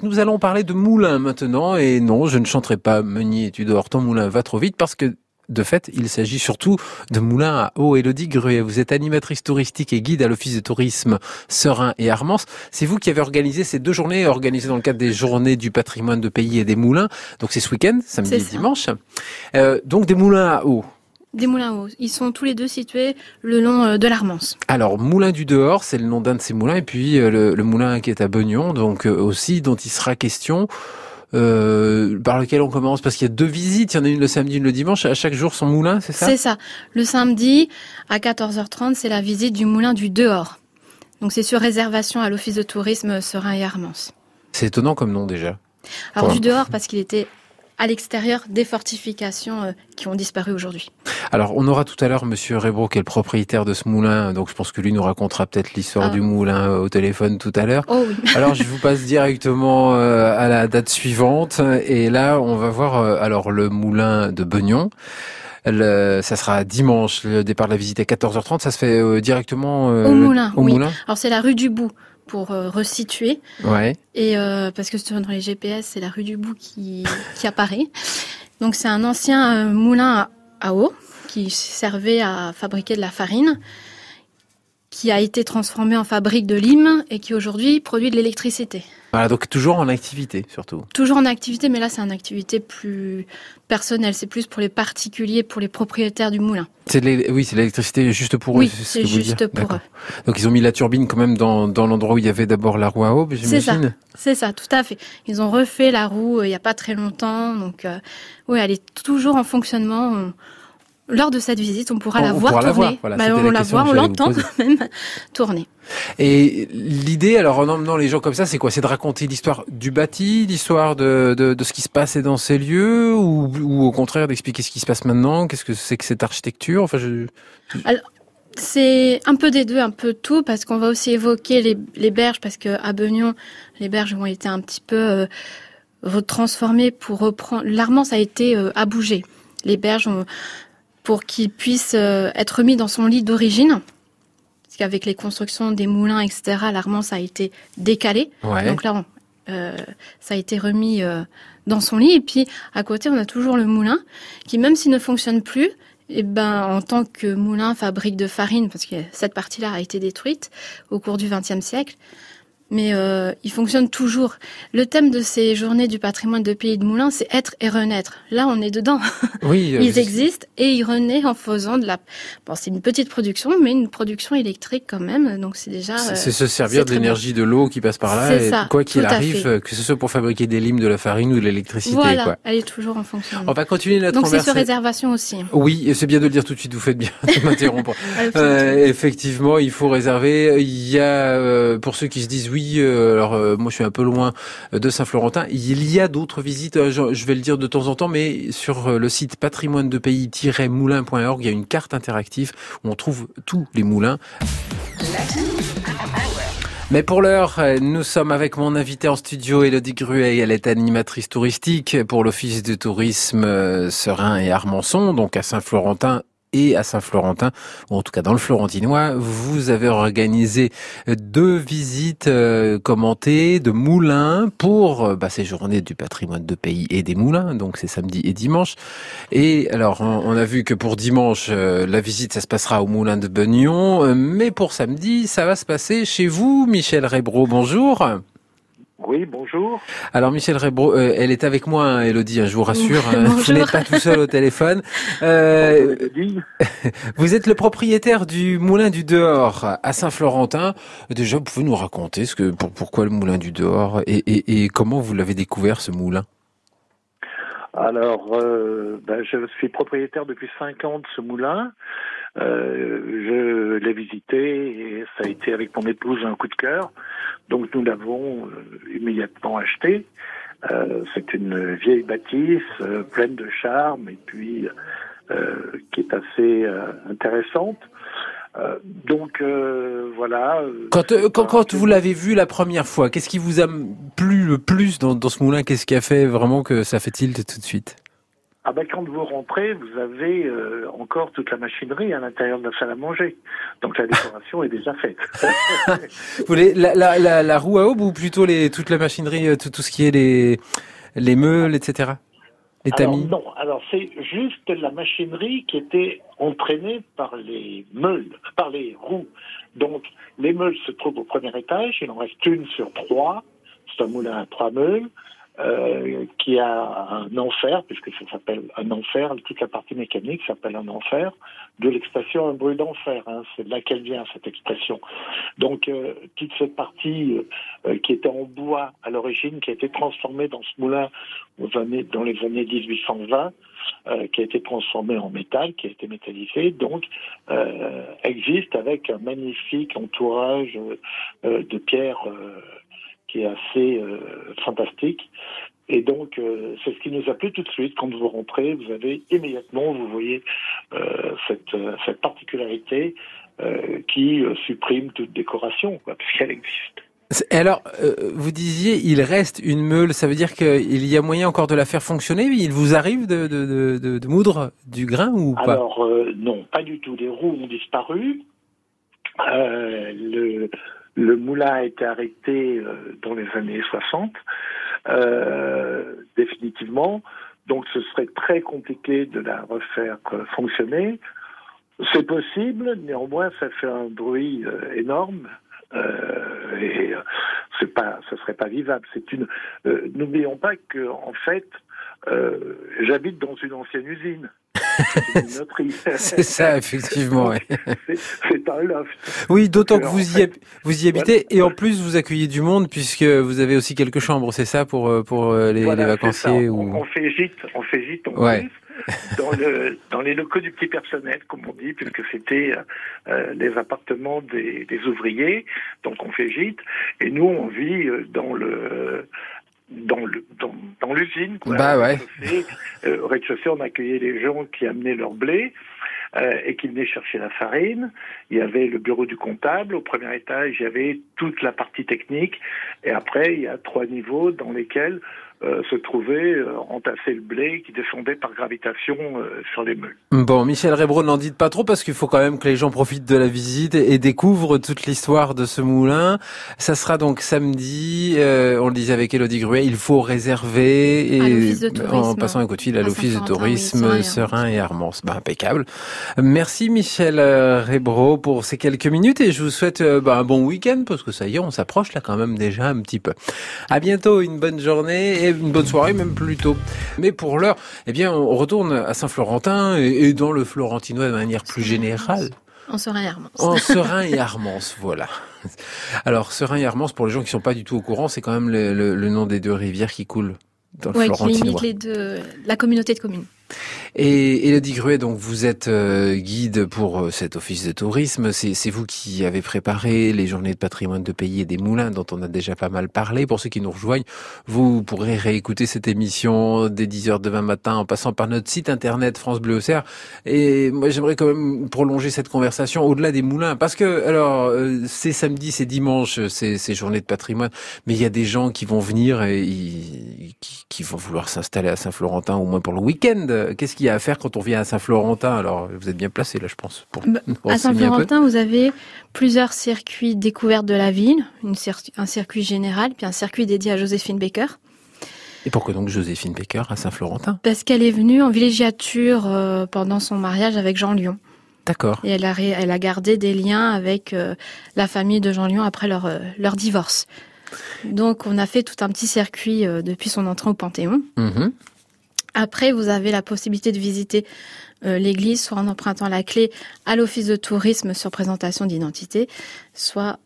Nous allons parler de moulin maintenant, et non, je ne chanterai pas Meunier, tu dors, ton moulin va trop vite, parce que de fait, il s'agit surtout de moulins à eau. Elodie Gruet, vous êtes animatrice touristique et guide à l'Office de tourisme Serein et Armance. C'est vous qui avez organisé ces deux journées, organisées dans le cadre des journées du patrimoine de pays et des moulins. Donc c'est ce week-end, samedi et dimanche. Euh, donc des moulins à eau. Des moulins eau. Ils sont tous les deux situés le long euh, de l'Armance. Alors, Moulin du Dehors, c'est le nom d'un de ces moulins, et puis euh, le, moulin qui est à Beugnon, donc aussi dont il sera question. Euh, par lequel on commence Parce qu'il y a deux visites, il y en a une le samedi, une le dimanche, à chaque jour son moulin, c'est ça? C'est ça. Le samedi, à 14h30, c'est la visite du moulin du dehors. Donc c'est sur réservation à l'Office de tourisme Serein et Armance. C'est étonnant comme nom déjà. Alors du dehors parce qu'il était à l'extérieur des fortifications euh, qui ont disparu aujourd'hui. Alors, on aura tout à l'heure Monsieur Rebro, qui est le propriétaire de ce moulin, donc je pense que lui nous racontera peut-être l'histoire ah. du moulin euh, au téléphone tout à l'heure. Oh oui. alors, je vous passe directement euh, à la date suivante, et là, on va voir alors le moulin de Beugnon. ça sera dimanche, le départ de la visite à 14h30. Ça se fait directement au moulin. Au moulin? Alors c'est la rue du Bout pour euh, resituer. Ouais. Et euh, parce que dans les GPS, c'est la rue du Bout qui, qui apparaît. Donc c'est un ancien euh, moulin à, eau qui servait à fabriquer de la farine, qui a été transformé en fabrique de lime et qui aujourd'hui produit de l'électricité. Voilà, donc toujours en activité surtout. Toujours en activité, mais là c'est une activité plus personnelle. C'est plus pour les particuliers, pour les propriétaires du moulin. C'est oui, c'est l'électricité juste pour eux. Oui, c'est juste pour eux. Donc ils ont mis la turbine quand même dans, dans l'endroit où il y avait d'abord la roue à eau, j'imagine. C'est ça. C'est ça, tout à fait. Ils ont refait la roue euh, il n'y a pas très longtemps, donc euh, oui, elle est toujours en fonctionnement lors de cette visite, on pourra la voir tourner. Bah, on la voit, on l'entend quand même tourner. Et l'idée, alors en emmenant les gens comme ça, c'est quoi? C'est de raconter l'histoire du bâti, l'histoire de, de, de, ce qui se passait dans ces lieux, ou, ou au contraire d'expliquer ce qui se passe maintenant? Qu'est-ce que c'est que cette architecture? Enfin, je... c'est un peu des deux, un peu tout, parce qu'on va aussi évoquer les, les berges, parce que à Beugnon, les berges ont été un petit peu euh, retransformées pour reprendre. L'Armance a été euh, à bouger. Les berges ont pour qu'il puisse euh, être mis dans son lit d'origine. Parce qu'avec les constructions des moulins, etc., l'armance a été décalé. Donc là, euh, ça a été remis euh, dans son lit. Et puis, à côté, on a toujours le moulin, qui même s'il ne fonctionne plus, eh ben, en tant que moulin fabrique de farine, parce que cette partie-là a été détruite au cours du XXe siècle, mais euh, il fonctionne toujours. Le thème de ces journées du patrimoine de Pays de Moulins, c'est être et renaître. Là, on est dedans. Oui, euh, ils existent et ils renaissent en faisant de la. Bon, c'est une petite production, mais une production électrique quand même. Donc c'est déjà. C'est se servir de l'énergie de l'eau qui passe par là. Et ça, quoi qu'il arrive, que ce soit pour fabriquer des limes, de la farine ou de l'électricité. Voilà, quoi. elle est toujours en fonction. On va continuer notre Donc c'est sur réservation aussi. Oui, et c'est bien de le dire tout de suite. Vous faites bien de m'interrompre. euh, effectivement, il faut réserver. Il y a euh, pour ceux qui se disent oui, alors euh, moi je suis un peu loin euh, de Saint-Florentin. Il y a d'autres visites, euh, je, vais le dire de temps en temps, mais sur le site patrimoine de pays-moulin.org, il y a une carte interactive où on trouve tous les moulins. Mais pour l'heure, nous sommes avec mon invité en studio, Elodie Gruet. Elle est animatrice touristique pour l'Office de tourisme Serein et Armançon, donc à Saint-Florentin et à Saint-Florentin, ou en tout cas dans le Florentinois, vous avez organisé deux visites euh, commentées de moulins pour euh, bah, ces journées du patrimoine de pays et des moulins, donc c'est samedi et dimanche. Et alors, on, a vu que pour dimanche, euh, la visite, ça se passera au moulin de Beugnon, mais pour samedi, ça va se passer chez vous, Michel Rebro, bonjour. Oui, bonjour. Alors Michel Rebro, euh, elle est avec moi, hein, Elodie, hein, je vous rassure, hein, vous n'êtes pas tout seul au téléphone. Euh, vous êtes le propriétaire du Moulin du Dehors à Saint-Florentin. Déjà, vous pouvez nous raconter ce que, pour, pourquoi le Moulin du Dehors et, et, et comment vous l'avez découvert ce moulin? Alors, euh, ben, je suis propriétaire depuis cinq ans de ce moulin. Euh, je l'ai visité et ça a été avec mon épouse un coup de cœur. Donc nous l'avons euh, immédiatement acheté. Euh, c'est une vieille bâtisse euh, pleine de charme et puis qui est assez intéressante. donc voilà. Quand, quand, quand, vous l'avez vu la première fois, qu'est-ce qui vous a plu le plus dans, dans ce moulin? Qu'est-ce qui a fait vraiment que ça fait tilt tout de suite? Ah ben quand vous rentrez, vous avez euh, encore toute la machinerie à l'intérieur de la salle à manger. Donc la décoration est déjà faite. vous voulez la, la, la, la, roue à aube ou plutôt les, toute la machinerie, tout, tout ce qui est les, les meules, etc. Les tamis? alors, Non, alors c'est juste la machinerie qui était entraînée par les meules, par les roues. Donc les meules se trouvent au premier étage, il en reste une sur trois. C'est un moulin à trois meules. Euh, qui a un enfer, puisque ça s'appelle un enfer, toute la partie mécanique s'appelle un enfer, de l'expression un bruit d'enfer, hein, c'est de là qu'elle vient cette expression. Donc euh, toute cette partie euh, qui était en bois à l'origine, qui a été transformée dans ce moulin aux années, dans les années 1820, qui a été transformée en métal, qui a été métallisé, donc existe avec un magnifique entourage de pierres qui est assez euh, fantastique. Et donc, euh, c'est ce qui nous a plu tout de suite. Quand vous rentrez, vous avez immédiatement, vous voyez euh, cette, cette particularité qui supprime toute décoration, quoi, puisqu'elle existe. Alors, vous disiez, il reste une meule, ça veut dire qu'il y a moyen encore de la faire fonctionner? Il vous arrive de, de, de, de moudre du grain ou pas? Alors, non, pas du tout. Les roues ont disparu. le, le moulin a été arrêté euh, dans les années 60, euh, définitivement. Donc ce serait très compliqué de la refaire euh, fonctionner. C'est possible, néanmoins ça fait un bruit énorme. et c'est pas, ça serait pas vivable. C'est une. N'oublions pas que en fait, j'habite dans une ancienne usine. C'est ça, effectivement. C'est un loft. Oui, d'autant que vous y, vous y habitez et en plus vous accueillez du monde puisque vous avez aussi quelques chambres, c'est ça pour euh, euh, les, vacanciers ou... on, fait gîte, on fait gîte en plus dans, le, dans les locaux du petit personnel, comme on dit, puisque c'était euh, les appartements des, des, ouvriers. Donc on fait gîte et nous on vit dans le dans le dans, dans l'usine quoi. Bah ouais. Euh, au rez-de-chaussée, on accueillait les gens qui amenaient leur blé euh, et qui venaient chercher la farine. Il y avait le bureau du comptable. Au premier étage, il y avait toute la partie technique. Et après, il y a trois niveaux dans lesquels euh, se trouvait euh, entasser le blé qui descendait par gravitation euh, sur les meules. Bon, Michel Rebro, n'en dites pas trop parce qu'il faut quand même que les gens profitent de la visite et, découvrent toute l'histoire de ce moulin. Ça sera donc samedi, on le disait avec Elodie Gruet, il faut réserver et en passant un coup de fil à, l'office de tourisme Serein et Armance. Ben, impeccable. Merci Michel Rebro pour ces quelques minutes et je vous souhaite ben, un bon week-end parce que ça y est, on s'approche là quand même déjà un petit peu. À bientôt, une bonne journée une bonne soirée même plutôt. Mais pour l'heure, eh bien, on retourne à Saint-Florentin et, dans le Florentinois de manière plus générale. En Serein et Armance. En Serein et Armance, voilà. Alors, Serein et Armance, pour les gens qui sont pas du tout au courant, c'est quand même le, nom des deux rivières qui coulent dans le ouais, Florentinois. qui les deux, la communauté de communes. Et Elodie Gruet, donc vous êtes euh, guide pour euh, cet office de tourisme. C'est vous qui avez préparé les journées de patrimoine de pays et des moulins dont on a déjà pas mal parlé. Pour ceux qui nous rejoignent, vous pourrez réécouter cette émission dès 10h demain matin en passant par notre site internet France Bleu Auxerre. Et moi j'aimerais quand même prolonger cette conversation au-delà des moulins parce que alors euh, c'est samedi, c'est dimanche, c'est ces journées de patrimoine, mais il y a des gens qui vont venir et qui, qui vont vouloir s'installer à Saint-Florentin au moins pour le week-end. Qu'est-ce qu'il y a à faire quand on vient à Saint-Florentin? Alors, vous êtes bien placé là, je pense. Pour bah, à Saint-Florentin, vous avez plusieurs circuits découvertes de la ville, un circuit général, puis un circuit dédié à Joséphine Baker. Et pourquoi donc Joséphine Baker à Saint-Florentin? Parce qu'elle est venue en villégiature euh, pendant son mariage avec Jean Lyon. D'accord. Et elle a, elle a gardé des liens avec euh, la famille de Jean Lyon après leur, euh, leur divorce. Donc on a fait tout un petit circuit depuis son entrée au Panthéon. Mm-hmm. Après, vous avez la possibilité de visiter euh, l'église, soit en empruntant la clé à l'office de tourisme sur présentation d'identité, soit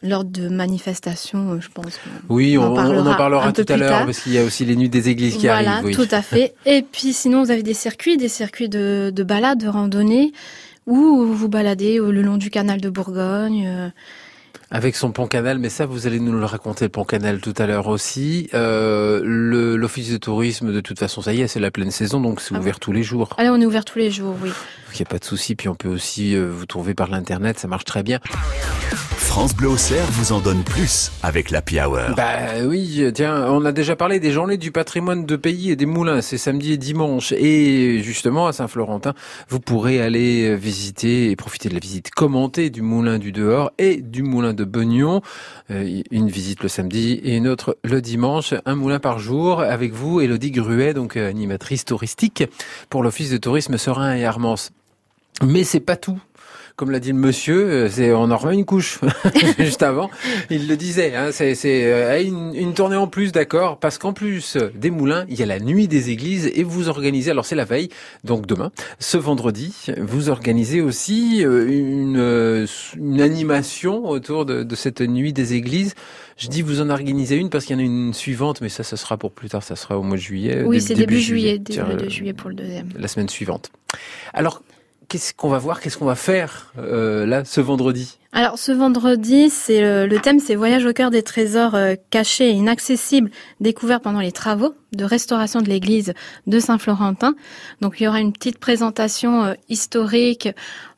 lors de manifestations, euh, je pense. Oui, on, en parlera, tout à l'heure parce qu'il y a aussi les nuits des églises qui arrivent. Voilà, tout à fait. Et puis sinon, vous avez des circuits, des circuits de, de balade, de randonnée, où vous baladez le long du canal de Bourgogne. Euh, Avec son pont canal, mais ça vous allez nous le raconter le pont canal tout à l'heure aussi. Euh, l'office de tourisme, de toute façon, ça y est, c'est la pleine saison, donc c'est ah ouvert tous les jours. Allez, on est ouvert tous les jours, oui. Il n'y a pas de souci, puis on peut aussi euh, vous trouver par l'internet, ça marche très bien. France Bleu Auxerre vous en donne plus avec la Hour. Bah oui, tiens, on a déjà parlé des journées du patrimoine de pays et des moulins, c'est samedi et dimanche. Et justement, à Saint-Florentin, vous pourrez aller visiter et profiter de la visite commentée du moulin du dehors et du moulin de Beugnon. Euh, une visite le samedi et une autre le dimanche. Un moulin par jour avec vous, Elodie Gruet, donc euh, animatrice touristique pour l'Office de tourisme Serein et Armance. Mais c'est pas tout comme l'a dit le monsieur, euh, c'est on en remet une couche juste avant. Il le disait, hein, c'est euh, une, une, tournée en plus, d'accord, parce qu'en plus des moulins, il y a la nuit des églises et vous organisez. Alors c'est la veille, donc demain, ce vendredi, vous organisez aussi euh, une, une animation autour de, de cette nuit des églises. Je dis vous en organisez une parce qu'il y en a une suivante, mais ça, ça sera pour plus tard, ça sera au mois de juillet. Oui, c'est début, juillet, début juillet pour le deuxième. La semaine suivante. Alors, qu'est-ce qu'on va voir, qu'est-ce qu'on va faire euh, là ce vendredi? Alors ce vendredi, c'est le, thème, c'est Voyage au cœur des trésors euh, cachés et inaccessibles découverts pendant les travaux de restauration de l'église de Saint-Florentin. Donc il y aura une petite présentation euh, historique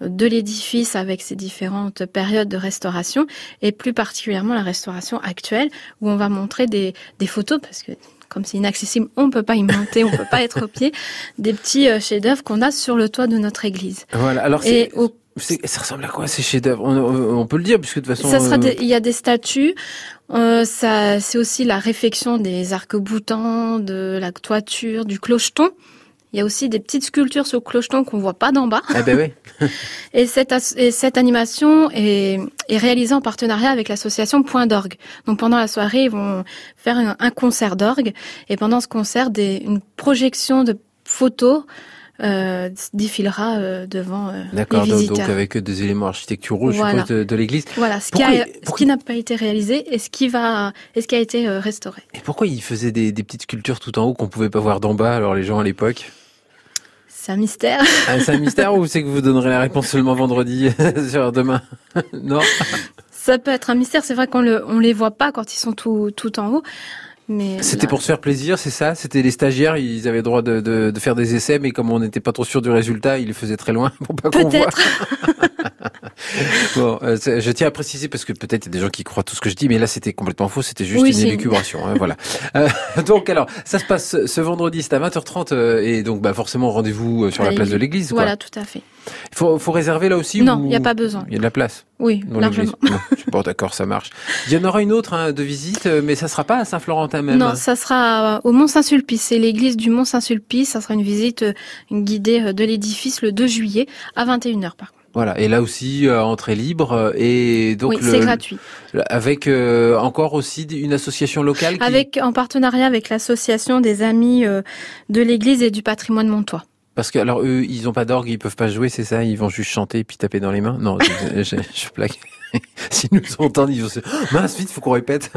de l'édifice avec ses différentes périodes de restauration et plus particulièrement la restauration actuelle où on va montrer des, des photos parce que comme c'est inaccessible, on ne peut pas y monter, on ne peut pas être au pied, des petits euh, chefs-d'œuvre qu'on a sur le toit de notre église. Voilà. Alors c'est ça ressemble à quoi ces chefs-d'œuvre? On, peut le dire puisque de toute façon. Ça sera euh, il y a des statues. Euh, ça, c'est aussi la réfection des arcs-boutants, de la toiture, du clocheton. Il y a aussi des petites sculptures sur le clocheton qu'on voit pas d'en bas. Eh ben oui. et, cette, et cette animation est, est réalisée en partenariat avec l'association Point d'orgue. Donc pendant la soirée, ils vont faire un, concert d'orgue et pendant ce concert, des, une projection de photos euh, défilera euh, devant euh, D'accord, donc, donc, avec des éléments architecturaux voilà. de, de l'église. Voilà, ce qui, a, ce qui n'a pas été réalisé et ce qui va, et ce qui a été euh, restauré. Et pourquoi ils faisaient des, des petites sculptures tout en haut qu'on pouvait pas voir d'en bas alors les gens à l'époque? C'est un mystère. Ah, c'est un mystère ou c'est que vous donnerez la réponse seulement vendredi sur demain? Non? Ça peut être un mystère. C'est vrai qu'on le, on les voit pas quand ils sont tout, tout en haut. C'était pour se faire plaisir, c'est ça? C'était les stagiaires, ils avaient le droit de, de, de, faire des essais, mais comme on n'était pas trop sûr du résultat, ils les faisaient très loin pour pas qu'on voit. bon, euh, je tiens à préciser parce que peut-être il y a des gens qui croient tout ce que je dis, mais là c'était complètement faux, c'était juste une élucubration. Hein, voilà. Euh, donc alors, ça se passe ce vendredi, c'est à 20h30 euh, et donc bah forcément rendez-vous sur la place de l'église. Voilà, tout à fait. Il faut, faut réserver là aussi Non, il n'y a pas besoin. Il y a de la place. Oui, largement. bon, d'accord, ça marche. Il y en aura une autre hein, de visite, mais ça sera pas à Saint-Florentin même. Non, ça sera au Mont-Saint-Sulpice. C'est l'église du Mont-Saint-Sulpice. Ça sera une visite guidée de l'édifice le 2 juillet à 21h par contre. Voilà, et là aussi euh, entrée libre euh, et donc oui, c'est gratuit. Avec euh, encore aussi une association locale. Qui... Avec en partenariat avec l'association des amis de l'Église et du patrimoine montois. Parce que alors eux, ils ont pas d'orgue, ils peuvent pas jouer, c'est ça? Ils vont juste chanter et puis taper dans les mains? Non, je, je, je plaque. S'ils nous entendent, ils vont se mince vite, faut qu'on répète.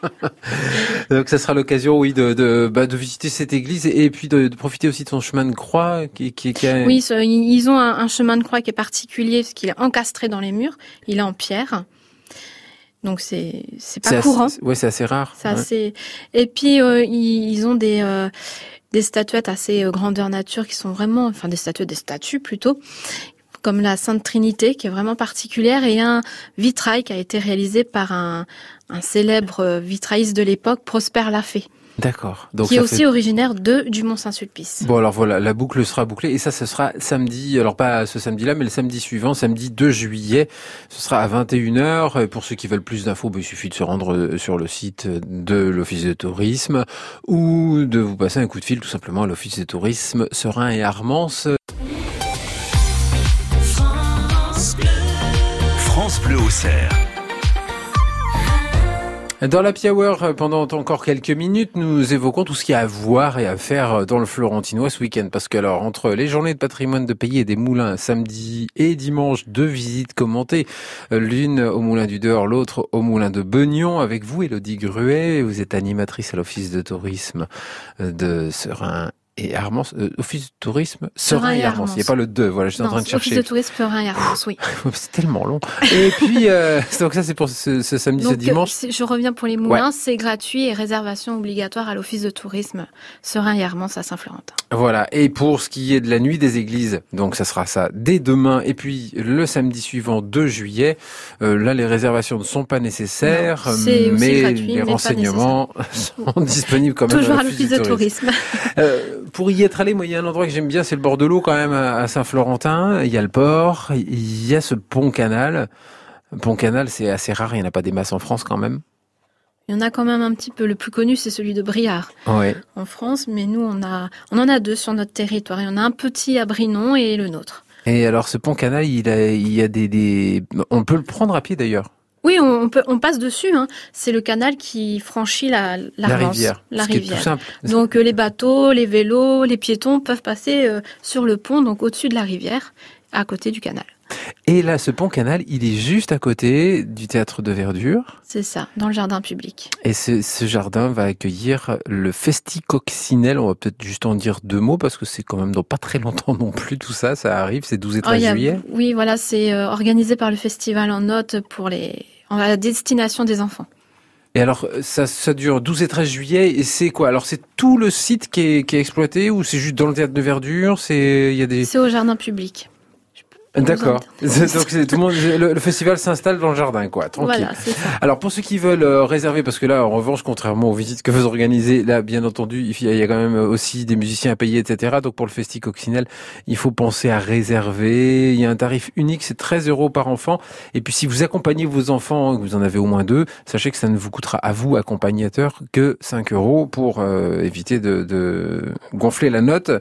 Donc ça sera l'occasion, oui, de de, bah, de visiter cette église et, puis de, de, profiter aussi de son chemin de croix qui qui, qui a... Oui, ils ont un, un, chemin de croix qui est particulier parce qu'il est encastré dans les murs. Il est en pierre. Donc c'est c'est pas courant. ouais, c'est assez rare. C'est assez. Et puis euh, ils, ils, ont des euh, des statuettes assez euh, grandeur nature qui sont vraiment, enfin des statuettes, des statues plutôt, comme la Sainte Trinité qui est vraiment particulière et un vitrail qui a été réalisé par un, un célèbre euh, vitrailliste de l'époque, Prosper Lafay. D'accord. Donc qui est aussi originaire de du Mont Saint-Sulpice. Bon alors voilà, la boucle sera bouclée et ça ce sera samedi, alors pas ce samedi-là, mais le samedi suivant, samedi 2 juillet, ce sera à 21h. Pour ceux qui veulent plus d'infos, ben, il suffit de se rendre euh, sur le site de l'Office de tourisme ou de vous passer un coup de fil tout simplement à l'Office de tourisme Serein et Armance. France Bleu, France Bleu au cerf. Dans la Hour, pendant encore quelques minutes, nous évoquons tout ce qu'il y a à voir et à faire dans le Florentinois ce week-end. Parce que alors, entre les journées de patrimoine de pays et des moulins, samedi et dimanche, deux visites commentées. L'une au moulin du Dehors, l'autre au moulin de Beugnon. Avec vous, Elodie Gruet, vous êtes animatrice à l'Office de tourisme de Serein et Armance, euh, Office de tourisme, Serein et Armance. Il n'y a pas le 2, voilà, je suis en train de chercher. Office de tourisme, Serein et Armance, oui. c'est tellement long. Et puis, euh, donc ça c'est pour ce, ce samedi, donc, ce dimanche. Je reviens pour les moulins, ouais. c'est gratuit et réservation obligatoire à l'Office de tourisme Serein et Armance à Saint-Florentin. Voilà, et pour ce qui est de la nuit des églises, donc ça sera ça dès demain, et puis le samedi suivant, 2 juillet, euh, là les réservations ne sont pas nécessaires, non, mais gratuit, les renseignements sont disponibles quand même Toujours à l'Office de, de tourisme. Pour y être allé, moi, il y a un endroit que j'aime bien, c'est le bord de l'eau quand même à Saint-Florentin. Il y a le port, il y a ce pont-canal. Pont-canal, c'est assez rare, il n'y en a pas des masses en France quand même. Il y en a quand même un petit peu. Le plus connu, c'est celui de Briard ouais. en France, mais nous, on a, on en a deux sur notre territoire. Il y en a un petit à Brinon et le nôtre. Et alors, ce pont-canal, il, a, il y a des, des, on peut le prendre à pied d'ailleurs. Oui, on, peut, on passe dessus. Hein. C'est le canal qui franchit la, la, la rivière. La Ce rivière. tout simple. Donc euh, les bateaux, les vélos, les piétons peuvent passer euh, sur le pont, donc au-dessus de la rivière, à côté du canal. Et là, ce pont-canal, il est juste à côté du théâtre de verdure. C'est ça, dans le jardin public. Et ce, ce jardin va accueillir le Festicoccinelle. On va peut-être juste en dire deux mots parce que c'est quand même dans pas très longtemps non plus tout ça. Ça arrive, c'est 12 et 13 oh, a, juillet. Oui, voilà, c'est euh, organisé par le festival en note pour les, en la destination des enfants. Et alors, ça, ça dure 12 et 13 juillet, et c'est quoi? Alors, c'est tout le site qui est, qui est exploité, ou c'est juste dans le théâtre de verdure? C'est il y a des. C'est au jardin public. D'accord. Donc tout le monde. Le, le festival s'installe dans le jardin, quoi. Tranquille. Voilà, c'est ça. Alors pour ceux qui veulent euh, réserver, parce que là, en revanche, contrairement aux visites que vous organisez, là, bien entendu, il y a quand même aussi des musiciens à payer, etc. Donc pour le Festi Coccinelle, il faut penser à réserver. Il y a un tarif unique, c'est 13 euros par enfant. Et puis si vous accompagnez vos enfants, que vous en avez au moins deux, sachez que ça ne vous coûtera à vous, accompagnateur, que 5 euros pour euh, éviter de, de, gonfler la note.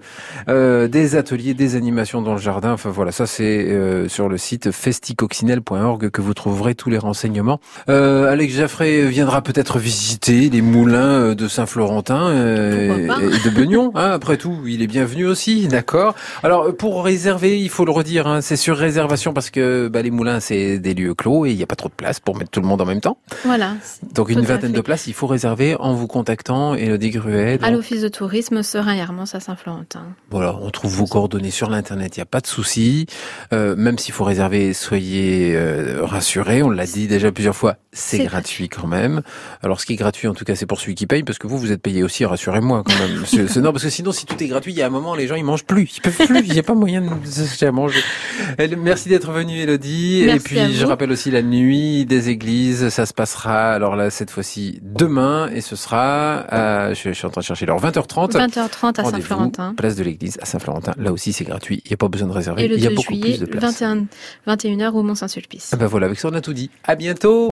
Euh, des ateliers, des animations dans le jardin. Enfin voilà, ça c'est euh, sur le site festicoccinelle.org que vous trouverez tous les renseignements. Euh, Alex Jaffray viendra peut-être visiter les moulins de Saint-Florentin euh, et de Beugnon. Hein, après tout, il est bienvenu aussi, d'accord. Alors pour réserver, il faut le redire, hein, c'est sur réservation parce que bah, les moulins c'est des lieux clos et il n'y a pas trop de place pour mettre tout le monde en même temps. Voilà. Donc une vingtaine de places, il faut réserver en vous contactant Elodie Gruet. À l'office de tourisme Serein et Hermance à Saint-Florentin. Voilà, on trouve vos coordonnées sur l'internet, il n'y a pas de souci. Euh, même s'il faut réserver, soyez euh, rassurés. On l'a dit déjà plusieurs fois, c'est gratuit quand même. Alors ce qui est gratuit, en tout cas, c'est pour celui qui paye, parce que vous, vous êtes payé aussi. Rassurez-moi quand même. c'est, non, parce que sinon, si tout est gratuit, il y a un moment, les gens ils mangent plus, ils peuvent plus. Il n'y a pas moyen de s'acheter à manger. Merci d'être venue, Elodie. Merci Et puis je rappelle aussi la nuit des églises. Ça se passera. Alors là, cette fois-ci demain, et ce sera. À, je, je, suis en train de chercher l'heure 20h30. 20h30 à Saint-Florentin. Place de l'église à Saint-Florentin. Là aussi, c'est gratuit. Il n'y a pas besoin de réserver. Et le il y a 2 beaucoup juillet, de place. 21, 21h au Mont-Saint-Sulpice. Ah ben voilà, avec ça on a tout dit. À bientôt